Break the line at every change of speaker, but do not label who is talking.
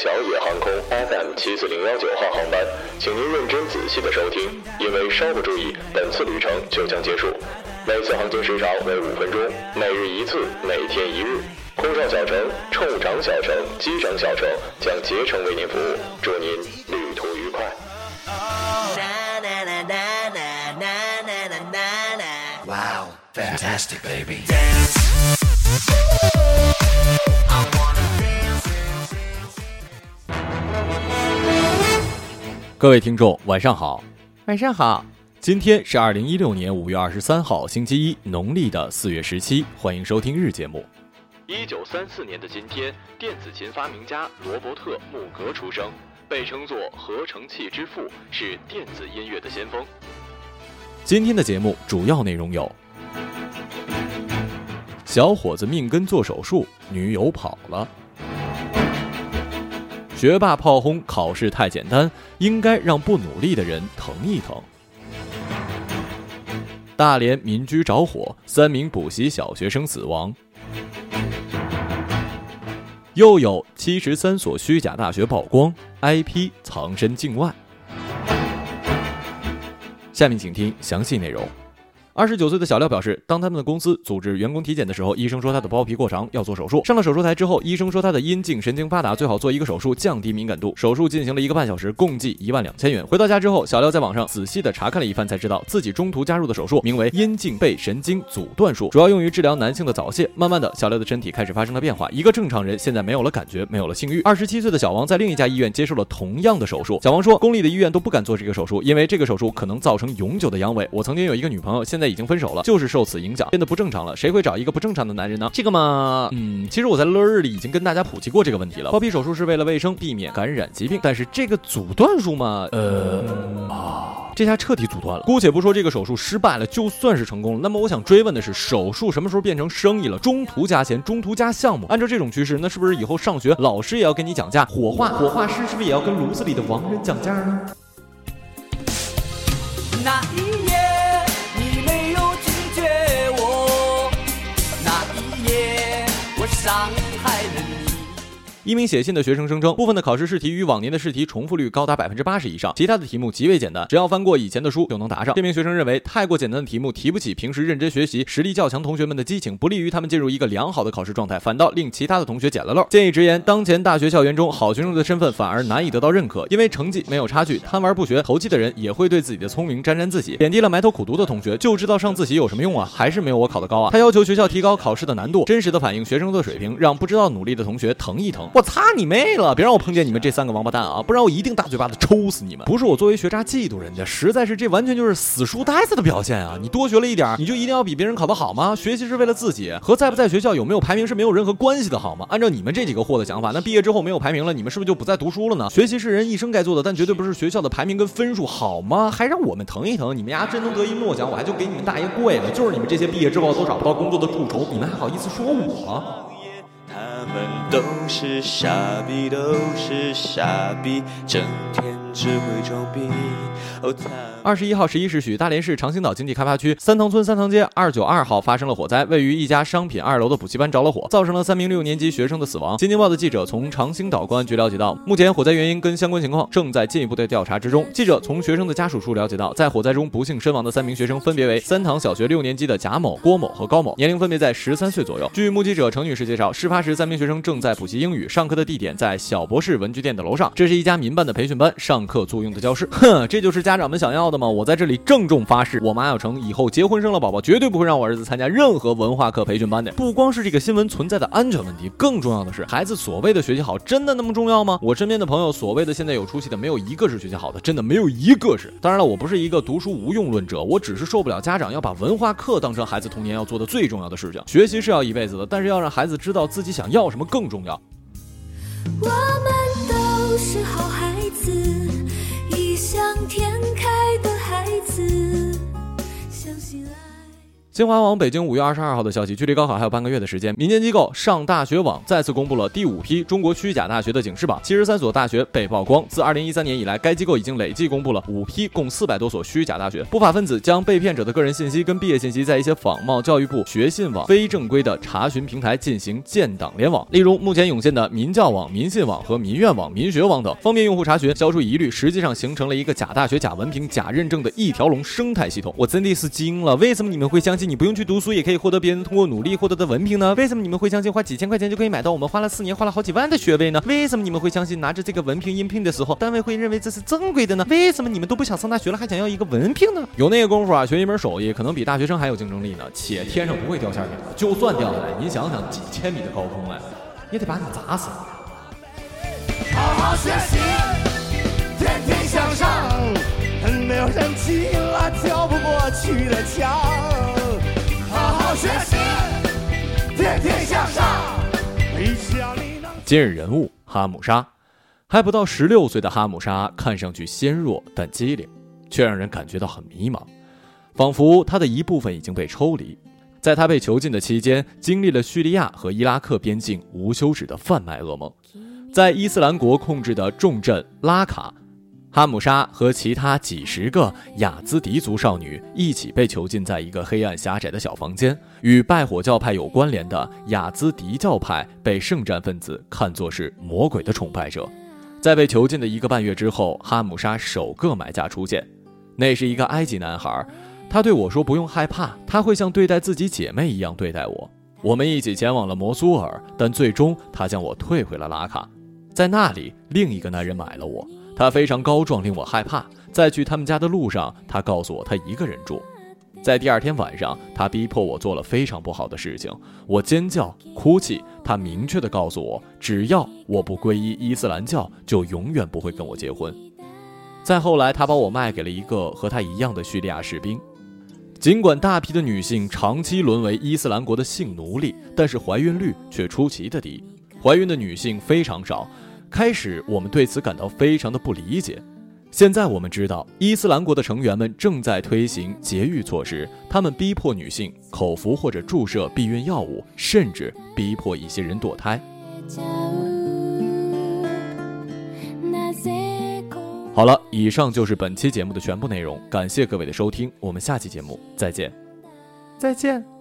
小野航空 FM 七四零幺九号航班，请您认真仔细的收听，因为稍不注意，本次旅程就将结束。每次航行时长为五分钟，每日一次，每天一日。空少小城、乘务长小城、机长小城将竭诚为您服务，祝您旅途愉快。
Wow, fantastic, baby.
各位听众，晚上好。
晚上好，
今天是二零一六年五月二十三号，星期一，农历的四月十七。欢迎收听日节目。一九三四年的今天，电子琴发明家罗伯特·穆格出生，被称作合成器之父，是电子音乐的先锋。今天的节目主要内容有：小伙子命根做手术，女友跑了；学霸炮轰考试太简单，应该让不努力的人疼一疼。大连民居着火，三名补习小学生死亡。又有七十三所虚假大学曝光，IP 藏身境外。下面请听详细内容。二十九岁的小廖表示，当他们的公司组织员工体检的时候，医生说他的包皮过长，要做手术。上了手术台之后，医生说他的阴茎神经发达，最好做一个手术，降低敏感度。手术进行了一个半小时，共计一万两千元。回到家之后，小廖在网上仔细的查看了一番，才知道自己中途加入的手术名为阴茎背神经阻断术，主要用于治疗男性的早泄。慢慢的，小廖的身体开始发生了变化，一个正常人现在没有了感觉，没有了性欲。二十七岁的小王在另一家医院接受了同样的手术。小王说，公立的医院都不敢做这个手术，因为这个手术可能造成永久的阳痿。我曾经有一个女朋友，现在已经分手了，就是受此影响变得不正常了。谁会找一个不正常的男人呢？这个嘛，嗯，其实我在乐日里已经跟大家普及过这个问题了。包皮手术是为了卫生，避免感染疾病，但是这个阻断术嘛，呃啊，这下彻底阻断了。姑且不说这个手术失败了，就算是成功了，那么我想追问的是，手术什么时候变成生意了？中途加钱，中途加项目，按照这种趋势，那是不是以后上学老师也要跟你讲价？火化火化师是不是也要跟炉子里的亡人讲价呢？
那一夜一
名写信的学生声称，部分的考试试题与往年的试题重复率高达百分之八十以上，其他的题目极为简单，只要翻过以前的书就能答上。这名学生认为，太过简单的题目提不起平时认真学习、实力较强同学们的激情，不利于他们进入一个良好的考试状态，反倒令其他的同学捡了漏。建议直言，当前大学校园中，好学生的身份反而难以得到认可，因为成绩没有差距，贪玩不学、投机的人也会对自己的聪明沾沾自喜，贬低了埋头苦读的同学，就知道上自习有什么用啊？还是没有我考得高啊？他要求学校提高考试的难度，真实的反映学生的水平，让不知道努力的同学疼一疼。我擦你妹了！别让我碰见你们这三个王八蛋啊！不然我一定大嘴巴子抽死你们！不是我作为学渣嫉妒人家，实在是这完全就是死书呆子的表现啊！你多学了一点，你就一定要比别人考得好吗？学习是为了自己，和在不在学校有没有排名是没有任何关系的，好吗？按照你们这几个货的想法，那毕业之后没有排名了，你们是不是就不再读书了呢？学习是人一生该做的，但绝对不是学校的排名跟分数，好吗？还让我们疼一疼，你们丫真能得一诺奖，我还就给你们大爷跪了！就是你们这些毕业之后都找不到工作的蛀虫，你们还好意思说我？
我们都是傻逼，都是傻逼，整天只会装逼。
二十一号十一时许，大连市长兴岛经济开发区三塘村三塘街二九二号发生了火灾，位于一家商品二楼的补习班着了火，造成了三名六年级学生的死亡。新京报的记者从长兴岛公安局了解到，目前火灾原因跟相关情况正在进一步的调查之中。记者从学生的家属处了解到，在火灾中不幸身亡的三名学生分别为三塘小学六年级的贾某、郭某和高某，年龄分别在十三岁左右。据目击者程女士介绍，事发时三名学生正在补习英语，上课的地点在小博士文具店的楼上，这是一家民办的培训班，上课作用的教室。哼，这就是家长们想要的吗？我在这里郑重发誓，我马小成以后结婚生了宝宝，绝对不会让我儿子参加任何文化课培训班的。不光是这个新闻存在的安全问题，更重要的是，孩子所谓的学习好，真的那么重要吗？我身边的朋友，所谓的现在有出息的，没有一个是学习好的，真的没有一个是。当然了，我不是一个读书无用论者，我只是受不了家长要把文化课当成孩子童年要做的最重要的事情。学习是要一辈子的，但是要让孩子知道自己想要什么更重要。
我们都是好孩，想。
新华网北京五月二十二号的消息，距离高考还有半个月的时间，民间机构上大学网再次公布了第五批中国虚假大学的警示榜，七十三所大学被曝光。自二零一三年以来，该机构已经累计公布了五批共四百多所虚假大学。不法分子将被骗者的个人信息跟毕业信息，在一些仿冒教育部学信网非正规的查询平台进行建档联网，例如目前涌现的民教网、民信网和民院网、民学网等，方便用户查询，消除疑虑。实际上形成了一个假大学、假文凭、假认证的一条龙生态系统。我真的是惊了，为什么你们会相信？你不用去读书也可以获得别人通过努力获得的文凭呢？为什么你们会相信花几千块钱就可以买到我们花了四年花了好几万的学位呢？为什么你们会相信拿着这个文凭应聘的时候，单位会认为这是正规的呢？为什么你们都不想上大学了，还想要一个文凭呢？有那个功夫啊，学一门手艺可能比大学生还有竞争力呢。且天上不会掉馅饼，就算掉下来，您想想几千米的高空哎，也得把你砸死。
好好学习，天天向上，没有人踢了跳不过去的墙。学习，天天向上，
今日人物哈姆沙，还不到十六岁的哈姆沙看上去纤弱但机灵，却让人感觉到很迷茫，仿佛他的一部分已经被抽离。在他被囚禁的期间，经历了叙利亚和伊拉克边境无休止的贩卖噩梦。在伊斯兰国控制的重镇拉卡，哈姆沙和其他几十个雅兹迪族少女一起被囚禁在一个黑暗狭窄的小房间。与拜火教派有关联的雅兹迪教派被圣战分子看作是魔鬼的崇拜者。在被囚禁的一个半月之后，哈姆沙首个买家出现，那是一个埃及男孩。他对我说：“不用害怕，他会像对待自己姐妹一样对待我。”我们一起前往了摩苏尔，但最终他将我退回了拉卡。在那里，另一个男人买了我，他非常高壮，令我害怕。在去他们家的路上，他告诉我他一个人住。在第二天晚上，他逼迫我做了非常不好的事情，我尖叫、哭泣。他明确地告诉我，只要我不皈依伊斯兰教，就永远不会跟我结婚。再后来，他把我卖给了一个和他一样的叙利亚士兵。尽管大批的女性长期沦为伊斯兰国的性奴隶，但是怀孕率却出奇的低，怀孕的女性非常少。开始我们对此感到非常的不理解，现在我们知道伊斯兰国的成员们正在推行节育措施，他们逼迫女性口服或者注射避孕药物，甚至逼迫一些人堕胎。好了，以上就是本期节目的全部内容，感谢各位的收听，我们下期节目再见，再见。